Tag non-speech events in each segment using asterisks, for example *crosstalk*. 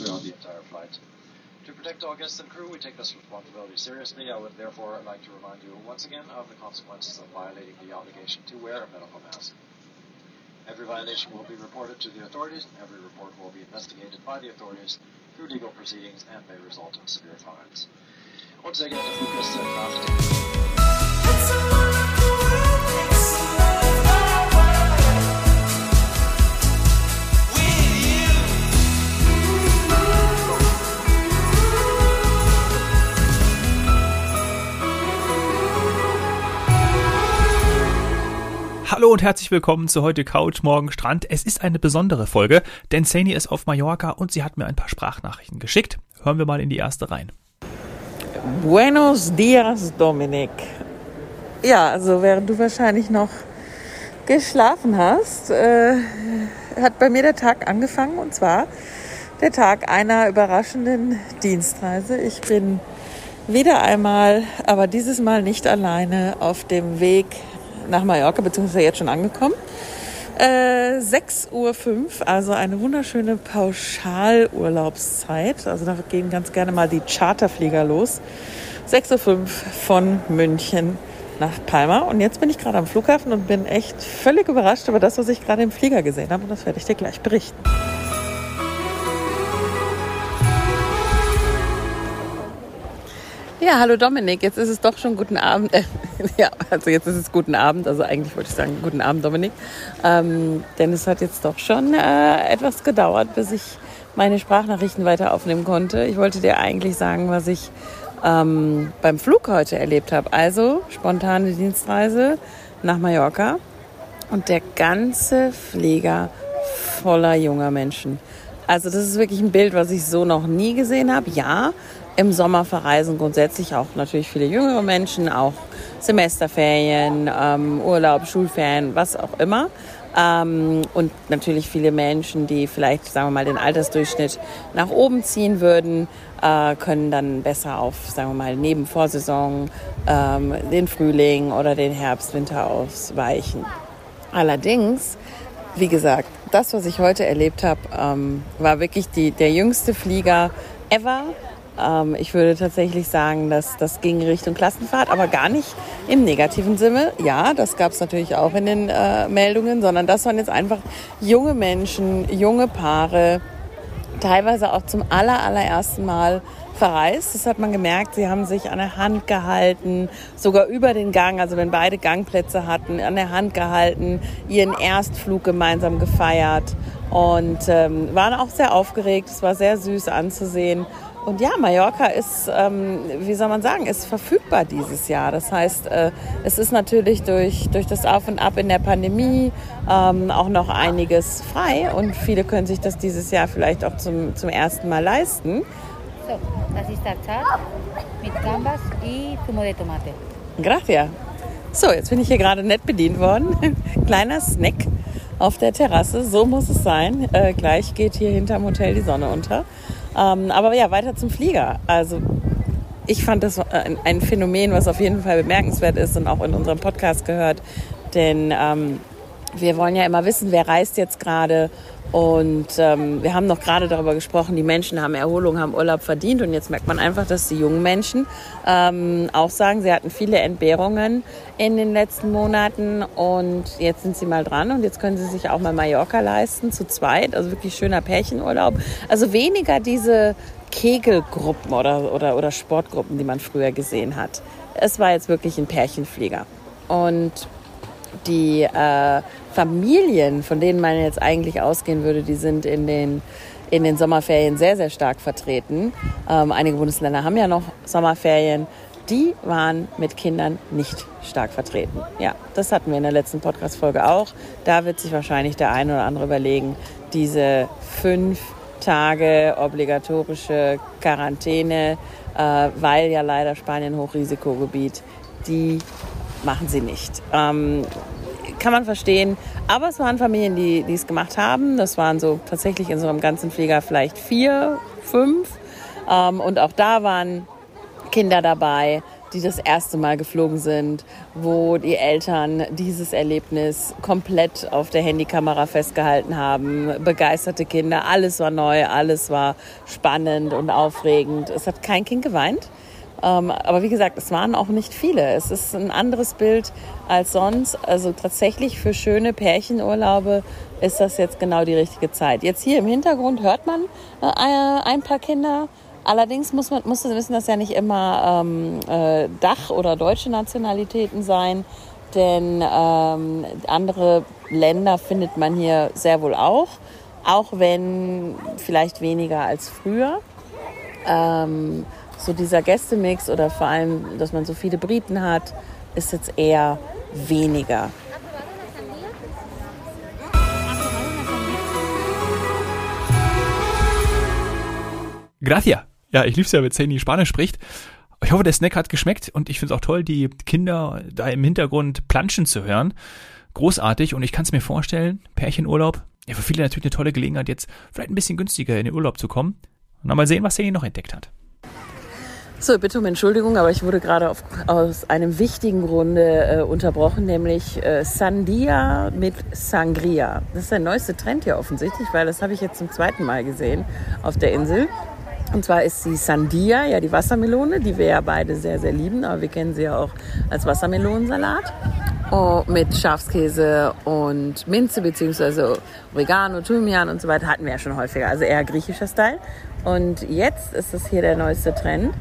throughout the entire flight. To protect all guests and crew, we take this responsibility seriously. I would therefore like to remind you once again of the consequences of violating the obligation to wear a medical mask. Every violation will be reported to the authorities, and every report will be investigated by the authorities through legal proceedings and may result in severe fines. Und sehr geehrte Fluggäste, nach Hallo und herzlich willkommen zu heute Couch, morgen Strand. Es ist eine besondere Folge, denn Sani ist auf Mallorca und sie hat mir ein paar Sprachnachrichten geschickt. Hören wir mal in die erste rein. Buenos dias, Dominik. Ja, also während du wahrscheinlich noch geschlafen hast, äh, hat bei mir der Tag angefangen und zwar der Tag einer überraschenden Dienstreise. Ich bin wieder einmal, aber dieses Mal nicht alleine auf dem Weg nach Mallorca, beziehungsweise jetzt schon angekommen. Äh, 6.05 Uhr, also eine wunderschöne Pauschalurlaubszeit. Also da gehen ganz gerne mal die Charterflieger los. 6.05 Uhr von München nach Palma. Und jetzt bin ich gerade am Flughafen und bin echt völlig überrascht über das, was ich gerade im Flieger gesehen habe. Und das werde ich dir gleich berichten. Ja, hallo Dominik, jetzt ist es doch schon guten Abend. Äh, *laughs* ja, also jetzt ist es guten Abend, also eigentlich wollte ich sagen guten Abend Dominik. Ähm, denn es hat jetzt doch schon äh, etwas gedauert, bis ich meine Sprachnachrichten weiter aufnehmen konnte. Ich wollte dir eigentlich sagen, was ich ähm, beim Flug heute erlebt habe. Also spontane Dienstreise nach Mallorca und der ganze Flieger voller junger Menschen. Also das ist wirklich ein Bild, was ich so noch nie gesehen habe. Ja, im Sommer verreisen grundsätzlich auch natürlich viele jüngere Menschen, auch Semesterferien, ähm, Urlaub, Schulferien, was auch immer. Ähm, und natürlich viele Menschen, die vielleicht, sagen wir mal, den Altersdurchschnitt nach oben ziehen würden, äh, können dann besser auf, sagen wir mal, neben Vorsaison ähm, den Frühling oder den Herbst, Winter ausweichen. Allerdings, wie gesagt, das, was ich heute erlebt habe, ähm, war wirklich die, der jüngste Flieger ever. Ähm, ich würde tatsächlich sagen, dass das ging Richtung Klassenfahrt, aber gar nicht im negativen Sinne. Ja, das gab es natürlich auch in den äh, Meldungen, sondern das waren jetzt einfach junge Menschen, junge Paare, teilweise auch zum aller, allerersten Mal verreist. Das hat man gemerkt. Sie haben sich an der Hand gehalten, sogar über den Gang, also wenn beide Gangplätze hatten, an der Hand gehalten, ihren Erstflug gemeinsam gefeiert und ähm, waren auch sehr aufgeregt. Es war sehr süß anzusehen. Und ja, Mallorca ist, ähm, wie soll man sagen, ist verfügbar dieses Jahr. Das heißt, äh, es ist natürlich durch, durch das Auf und Ab in der Pandemie ähm, auch noch einiges frei und viele können sich das dieses Jahr vielleicht auch zum, zum ersten Mal leisten. So, das ist der Chat mit Gambas y zumo de tomate. Gracias. So, jetzt bin ich hier gerade nett bedient worden. *laughs* Kleiner Snack auf der Terrasse. So muss es sein. Äh, gleich geht hier hinterm Hotel die Sonne unter. Ähm, aber ja, weiter zum Flieger. Also ich fand das ein, ein, Phänomen, was auf jeden Fall bemerkenswert ist und auch in unserem Podcast gehört. Denn ähm, wir wollen ja immer wissen, wer reist jetzt gerade. Und ähm, wir haben noch gerade darüber gesprochen, die Menschen haben Erholung, haben Urlaub verdient. Und jetzt merkt man einfach, dass die jungen Menschen ähm, auch sagen, sie hatten viele Entbehrungen in den letzten Monaten. Und jetzt sind sie mal dran und jetzt können sie sich auch mal Mallorca leisten, zu zweit. Also wirklich schöner Pärchenurlaub. Also weniger diese Kegelgruppen oder, oder, oder Sportgruppen, die man früher gesehen hat. Es war jetzt wirklich ein Pärchenflieger. Und die äh, Familien, von denen man jetzt eigentlich ausgehen würde, die sind in den, in den Sommerferien sehr, sehr stark vertreten. Ähm, einige Bundesländer haben ja noch Sommerferien. Die waren mit Kindern nicht stark vertreten. Ja, das hatten wir in der letzten Podcast-Folge auch. Da wird sich wahrscheinlich der eine oder andere überlegen, diese fünf Tage obligatorische Quarantäne, äh, weil ja leider Spanien Hochrisikogebiet, die machen sie nicht. Ähm, kann man verstehen. Aber es waren Familien, die, es gemacht haben. Das waren so tatsächlich in so einem ganzen Flieger vielleicht vier, fünf. Ähm, und auch da waren Kinder dabei. die das erste Mal geflogen sind, wo die Eltern dieses Erlebnis komplett auf der Handykamera festgehalten haben. Begeisterte Kinder, alles war neu, alles war spannend und aufregend. Es hat kein Kind geweint. Ähm, aber wie gesagt, es waren auch nicht viele. Es ist ein anderes Bild als sonst. Also tatsächlich für schöne Pärchenurlaube ist das jetzt genau die richtige Zeit. Jetzt hier im Hintergrund hört man äh, ein paar Kinder. Allerdings muss man muss wissen, dass ja nicht immer ähm, äh, Dach- oder deutsche Nationalitäten sein, denn ähm, andere Länder findet man hier sehr wohl auch, auch wenn vielleicht weniger als früher. Ähm, so dieser Gästemix oder vor allem, dass man so viele Briten hat, ist jetzt eher weniger. Gracias. Ja, ich lieb's ja, wenn Zany Spanisch spricht. Ich hoffe, der Snack hat geschmeckt und ich finde es auch toll, die Kinder da im Hintergrund planschen zu hören. Großartig und ich kann es mir vorstellen, Pärchenurlaub, ja, für viele natürlich eine tolle Gelegenheit, jetzt vielleicht ein bisschen günstiger in den Urlaub zu kommen. Und dann mal sehen, was Zany noch entdeckt hat. So, bitte um Entschuldigung, aber ich wurde gerade auf, aus einem wichtigen Grunde äh, unterbrochen, nämlich äh, Sandia mit Sangria. Das ist der neueste Trend hier offensichtlich, weil das habe ich jetzt zum zweiten Mal gesehen auf der Insel. Und zwar ist die Sandia, ja die Wassermelone, die wir ja beide sehr, sehr lieben, aber wir kennen sie ja auch als Wassermelonensalat. Oh, mit Schafskäse und Minze beziehungsweise Oregano, Thymian und so weiter hatten wir ja schon häufiger, also eher griechischer Style. Und jetzt ist es hier der neueste Trend,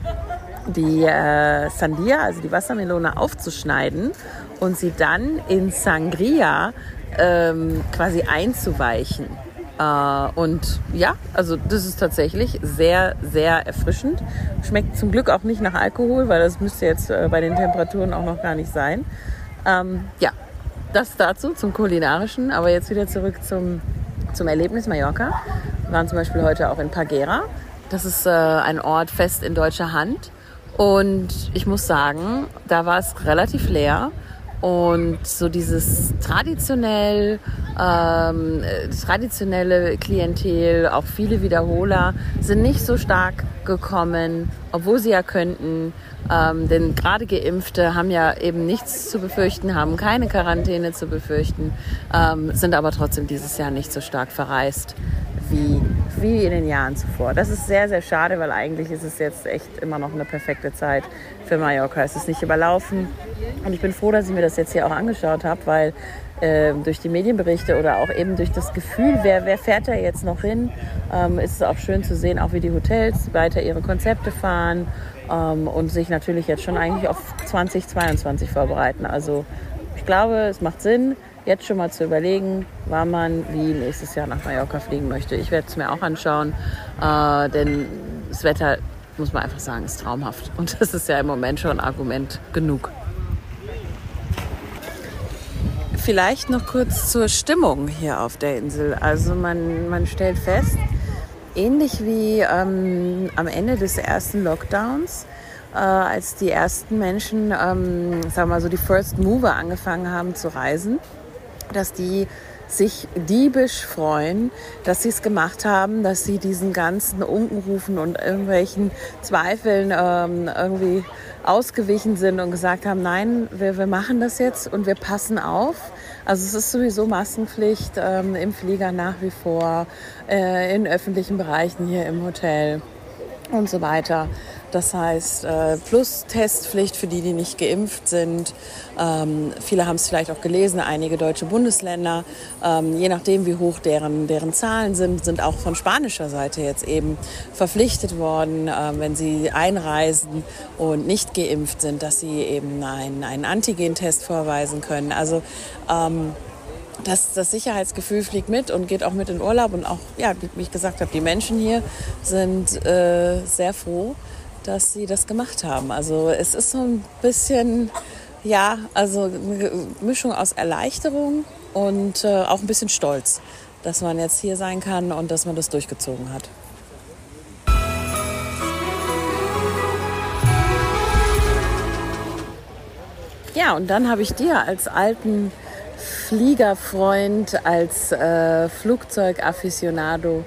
die äh, Sandia, also die Wassermelone, aufzuschneiden und sie dann in Sangria ähm, quasi einzuweichen. Äh, und ja, also das ist tatsächlich sehr, sehr erfrischend. Schmeckt zum Glück auch nicht nach Alkohol, weil das müsste jetzt äh, bei den Temperaturen auch noch gar nicht sein. Ähm, ja, das dazu zum kulinarischen, aber jetzt wieder zurück zum, zum Erlebnis Mallorca. Wir waren zum Beispiel heute auch in Pagera. Das ist äh, ein Ort fest in deutscher Hand. Und ich muss sagen, da war es relativ leer. Und so dieses traditionell, ähm, traditionelle Klientel, auch viele Wiederholer, sind nicht so stark gekommen, obwohl sie ja könnten. Ähm, denn gerade Geimpfte haben ja eben nichts zu befürchten, haben keine Quarantäne zu befürchten, ähm, sind aber trotzdem dieses Jahr nicht so stark verreist wie, wie in den Jahren zuvor. Das ist sehr, sehr schade, weil eigentlich ist es jetzt echt immer noch eine perfekte Zeit für Mallorca. Es ist nicht überlaufen. Und ich bin froh, dass ich mir das jetzt hier auch angeschaut habe, weil äh, durch die Medienberichte oder auch eben durch das Gefühl, wer, wer fährt da jetzt noch hin, ähm, ist es auch schön zu sehen, auch wie die Hotels weiter ihre Konzepte fahren ähm, und sich natürlich jetzt schon eigentlich auf 2022 vorbereiten. Also ich glaube, es macht Sinn, jetzt schon mal zu überlegen, wann man wie nächstes Jahr nach Mallorca fliegen möchte. Ich werde es mir auch anschauen, äh, denn das Wetter, muss man einfach sagen, ist traumhaft. *laughs* Und das ist ja im Moment schon Argument genug. Vielleicht noch kurz zur Stimmung hier auf der Insel. Also man, man stellt fest, ähnlich wie ähm, am Ende des ersten Lockdowns, äh, als die ersten Menschen, ähm, sagen wir mal so die First Mover angefangen haben zu reisen, dass die sich diebisch freuen, dass sie es gemacht haben, dass sie diesen ganzen Unkenrufen und irgendwelchen Zweifeln ähm, irgendwie ausgewichen sind und gesagt haben, nein, wir, wir machen das jetzt und wir passen auf. Also es ist sowieso Maskenpflicht ähm, im Flieger nach wie vor, äh, in öffentlichen Bereichen hier im Hotel und so weiter. Das heißt, äh, plus Testpflicht für die, die nicht geimpft sind. Ähm, viele haben es vielleicht auch gelesen, einige deutsche Bundesländer, ähm, je nachdem wie hoch deren, deren Zahlen sind, sind auch von spanischer Seite jetzt eben verpflichtet worden, äh, wenn sie einreisen und nicht geimpft sind, dass sie eben einen, einen Antigentest vorweisen können. Also ähm, das, das Sicherheitsgefühl fliegt mit und geht auch mit in Urlaub. Und auch, ja, wie ich gesagt habe, die Menschen hier sind äh, sehr froh, dass sie das gemacht haben. Also es ist so ein bisschen, ja, also eine Mischung aus Erleichterung und äh, auch ein bisschen Stolz, dass man jetzt hier sein kann und dass man das durchgezogen hat. Ja, und dann habe ich dir als alten Fliegerfreund, als äh, Flugzeugafficionado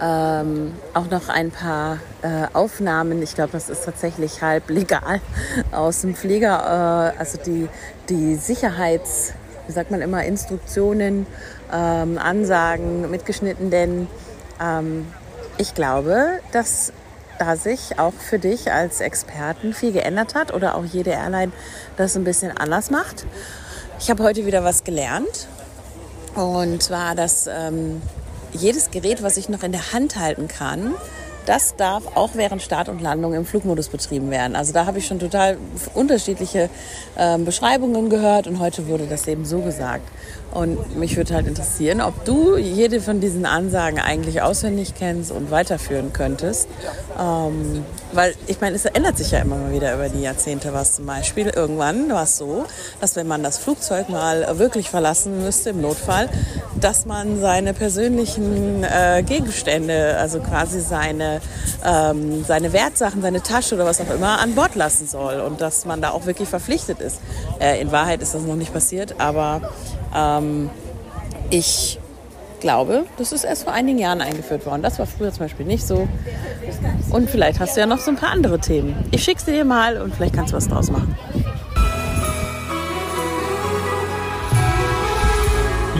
ähm, auch noch ein paar äh, Aufnahmen. Ich glaube, das ist tatsächlich halb legal *laughs* aus dem Flieger. Äh, also die, die Sicherheits, wie sagt man immer, Instruktionen, ähm, Ansagen mitgeschnitten, denn ähm, ich glaube, dass da sich auch für dich als Experten viel geändert hat oder auch jede Airline das ein bisschen anders macht. Ich habe heute wieder was gelernt und zwar, dass ähm, jedes Gerät, was ich noch in der Hand halten kann, das darf auch während Start und Landung im Flugmodus betrieben werden. Also da habe ich schon total unterschiedliche äh, Beschreibungen gehört und heute wurde das eben so gesagt. Und mich würde halt interessieren, ob du jede von diesen Ansagen eigentlich auswendig kennst und weiterführen könntest. Ähm, weil ich meine, es ändert sich ja immer mal wieder über die Jahrzehnte was. Zum Beispiel irgendwann war es so, dass wenn man das Flugzeug mal wirklich verlassen müsste im Notfall, dass man seine persönlichen äh, Gegenstände, also quasi seine, ähm, seine Wertsachen, seine Tasche oder was auch immer an Bord lassen soll und dass man da auch wirklich verpflichtet ist. Äh, in Wahrheit ist das noch nicht passiert, aber ähm, ich glaube, das ist erst vor einigen Jahren eingeführt worden. Das war früher zum Beispiel nicht so. Und vielleicht hast du ja noch so ein paar andere Themen. Ich schick's dir mal und vielleicht kannst du was draus machen.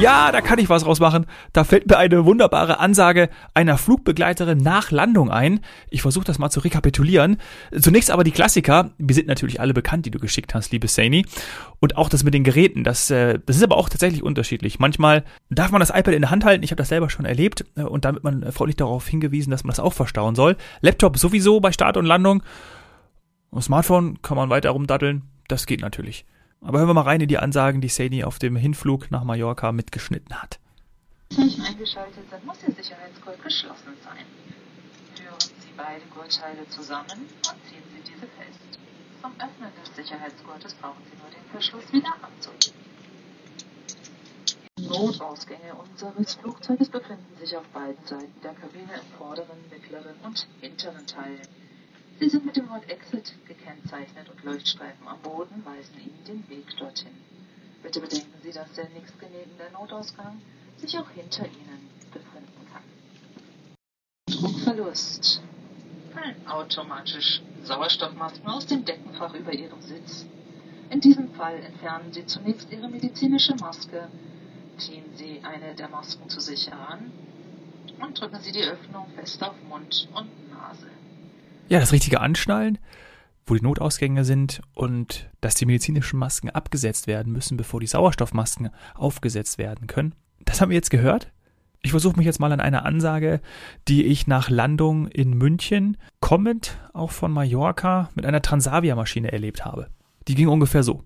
Ja, da kann ich was rausmachen. Da fällt mir eine wunderbare Ansage einer Flugbegleiterin nach Landung ein. Ich versuche das mal zu rekapitulieren. Zunächst aber die Klassiker. Wir sind natürlich alle bekannt, die du geschickt hast, liebe Saini. Und auch das mit den Geräten. Das, äh, das ist aber auch tatsächlich unterschiedlich. Manchmal darf man das iPad in der Hand halten. Ich habe das selber schon erlebt. Äh, und damit man freundlich darauf hingewiesen, dass man das auch verstauen soll. Laptop sowieso bei Start und Landung. Und Smartphone kann man weiter rumdatteln. Das geht natürlich. Aber hören wir mal rein in die Ansagen, die Sadie auf dem Hinflug nach Mallorca mitgeschnitten hat. Zeichen eingeschaltet sind, muss Ihr Sicherheitsgurt geschlossen sein. Führen Sie beide Gurtteile zusammen und ziehen Sie diese fest. Zum Öffnen des Sicherheitsgurtes brauchen Sie nur den Verschluss wieder abzulegen. Notausgänge unseres Flugzeuges befinden sich auf beiden Seiten der Kabine im vorderen, mittleren und hinteren Teil. Sie sind mit dem Wort Exit gekennzeichnet und Leuchtstreifen am Boden weisen Ihnen den Weg dorthin. Bitte bedenken Sie, dass der nächstgelegene Notausgang sich auch hinter Ihnen befinden kann. Druckverlust. Fallen automatisch Sauerstoffmasken aus dem Deckenfach über Ihrem Sitz. In diesem Fall entfernen Sie zunächst Ihre medizinische Maske, ziehen Sie eine der Masken zu sich heran und drücken Sie die Öffnung fest auf Mund und Nase ja, das richtige Anschnallen, wo die Notausgänge sind und dass die medizinischen Masken abgesetzt werden müssen, bevor die Sauerstoffmasken aufgesetzt werden können. Das haben wir jetzt gehört. Ich versuche mich jetzt mal an eine Ansage, die ich nach Landung in München, kommend auch von Mallorca, mit einer Transavia-Maschine erlebt habe. Die ging ungefähr so.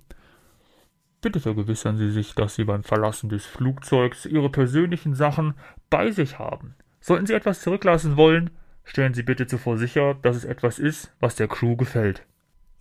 Bitte vergewissern Sie sich, dass Sie beim Verlassen des Flugzeugs Ihre persönlichen Sachen bei sich haben. Sollten Sie etwas zurücklassen wollen, Stellen Sie bitte zuvor sicher, dass es etwas ist, was der Crew gefällt.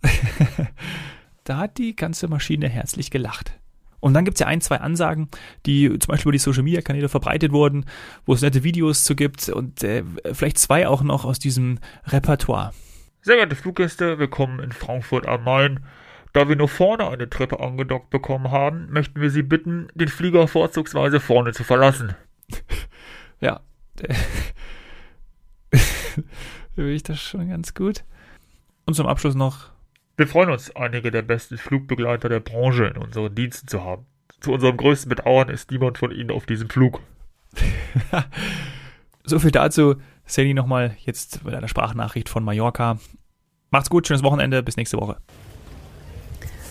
*laughs* da hat die ganze Maschine herzlich gelacht. Und dann gibt es ja ein, zwei Ansagen, die zum Beispiel über die Social Media Kanäle verbreitet wurden, wo es nette Videos zu gibt und äh, vielleicht zwei auch noch aus diesem Repertoire. Sehr geehrte Fluggäste, willkommen in Frankfurt am Main. Da wir nur vorne eine Treppe angedockt bekommen haben, möchten wir Sie bitten, den Flieger vorzugsweise vorne zu verlassen. *laughs* ja, *laughs* Will ich das schon ganz gut. Und zum Abschluss noch. Wir freuen uns, einige der besten Flugbegleiter der Branche in unseren Diensten zu haben. Zu unserem größten Bedauern ist niemand von ihnen auf diesem Flug. *laughs* so viel dazu. Sally nochmal jetzt mit einer Sprachnachricht von Mallorca. Macht's gut, schönes Wochenende, bis nächste Woche.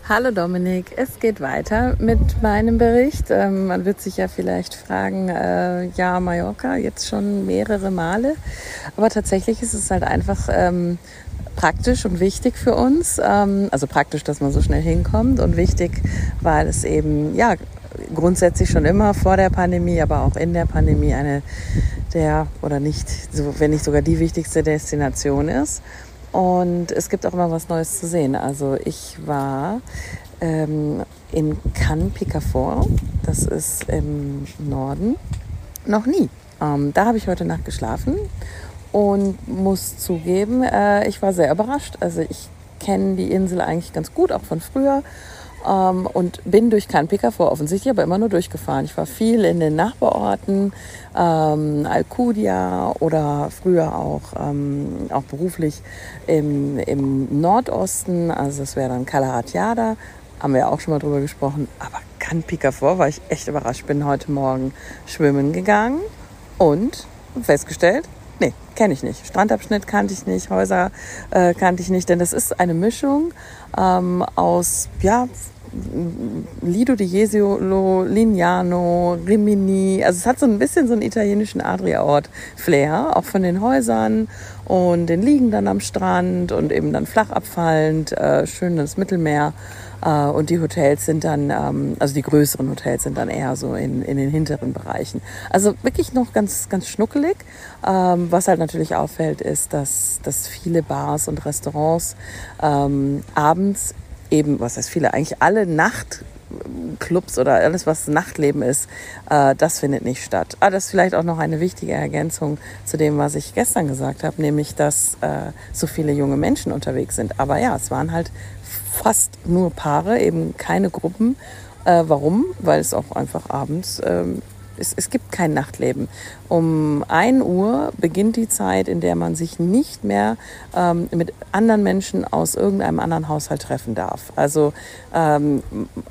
Hallo Dominik, es geht weiter mit meinem Bericht. Ähm, man wird sich ja vielleicht fragen, äh, ja, Mallorca jetzt schon mehrere Male, aber tatsächlich ist es halt einfach ähm, praktisch und wichtig für uns. Ähm, also praktisch, dass man so schnell hinkommt und wichtig, weil es eben ja grundsätzlich schon immer vor der Pandemie, aber auch in der Pandemie eine der oder nicht, wenn nicht sogar die wichtigste Destination ist. Und es gibt auch immer was Neues zu sehen. Also ich war ähm, in Cannes Picafort, das ist im Norden, noch nie. Ähm, da habe ich heute Nacht geschlafen und muss zugeben, äh, ich war sehr überrascht. Also ich kenne die Insel eigentlich ganz gut, auch von früher. Ähm, und bin durch PKV offensichtlich, aber immer nur durchgefahren. Ich war viel in den Nachbarorten, ähm, Alcudia oder früher auch, ähm, auch beruflich im, im Nordosten, also das wäre dann Kalahatjada, haben wir auch schon mal drüber gesprochen, aber PKV, war ich echt überrascht. Bin heute Morgen schwimmen gegangen und festgestellt, nee, kenne ich nicht. Strandabschnitt kannte ich nicht, Häuser äh, kannte ich nicht, denn das ist eine Mischung ähm, aus, ja, Lido di Jesolo, Lignano, Rimini. Also es hat so ein bisschen so einen italienischen Adria-Ort-Flair, auch von den Häusern und den liegen dann am Strand und eben dann flach abfallend, äh, schönes Mittelmeer. Äh, und die Hotels sind dann, ähm, also die größeren Hotels sind dann eher so in, in den hinteren Bereichen. Also wirklich noch ganz, ganz schnuckelig. Ähm, was halt natürlich auffällt, ist, dass, dass viele Bars und Restaurants ähm, abends eben, was heißt viele, eigentlich alle Nachtclubs oder alles, was Nachtleben ist, äh, das findet nicht statt. Ah, das ist vielleicht auch noch eine wichtige Ergänzung zu dem, was ich gestern gesagt habe, nämlich, dass äh, so viele junge Menschen unterwegs sind. Aber ja, es waren halt fast nur Paare, eben keine Gruppen. Äh, warum? Weil es auch einfach abends ähm, es, es gibt kein Nachtleben. Um 1 Uhr beginnt die Zeit, in der man sich nicht mehr ähm, mit anderen Menschen aus irgendeinem anderen Haushalt treffen darf. Also ähm,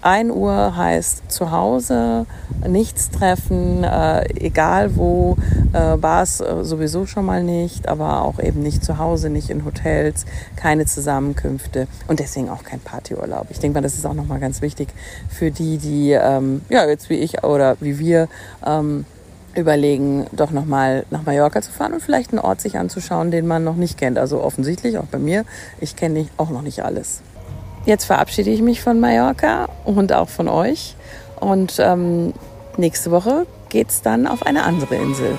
1 Uhr heißt zu Hause, nichts treffen, äh, egal wo, äh, Bars äh, sowieso schon mal nicht, aber auch eben nicht zu Hause, nicht in Hotels, keine Zusammenkünfte und deswegen auch kein Partyurlaub. Ich denke mal, das ist auch nochmal ganz wichtig für die, die ähm, ja jetzt wie ich oder wie wir ähm, überlegen, doch nochmal nach Mallorca zu fahren und vielleicht einen Ort sich anzuschauen, den man noch nicht kennt. Also offensichtlich auch bei mir. Ich kenne auch noch nicht alles. Jetzt verabschiede ich mich von Mallorca und auch von euch. Und ähm, nächste Woche geht es dann auf eine andere Insel.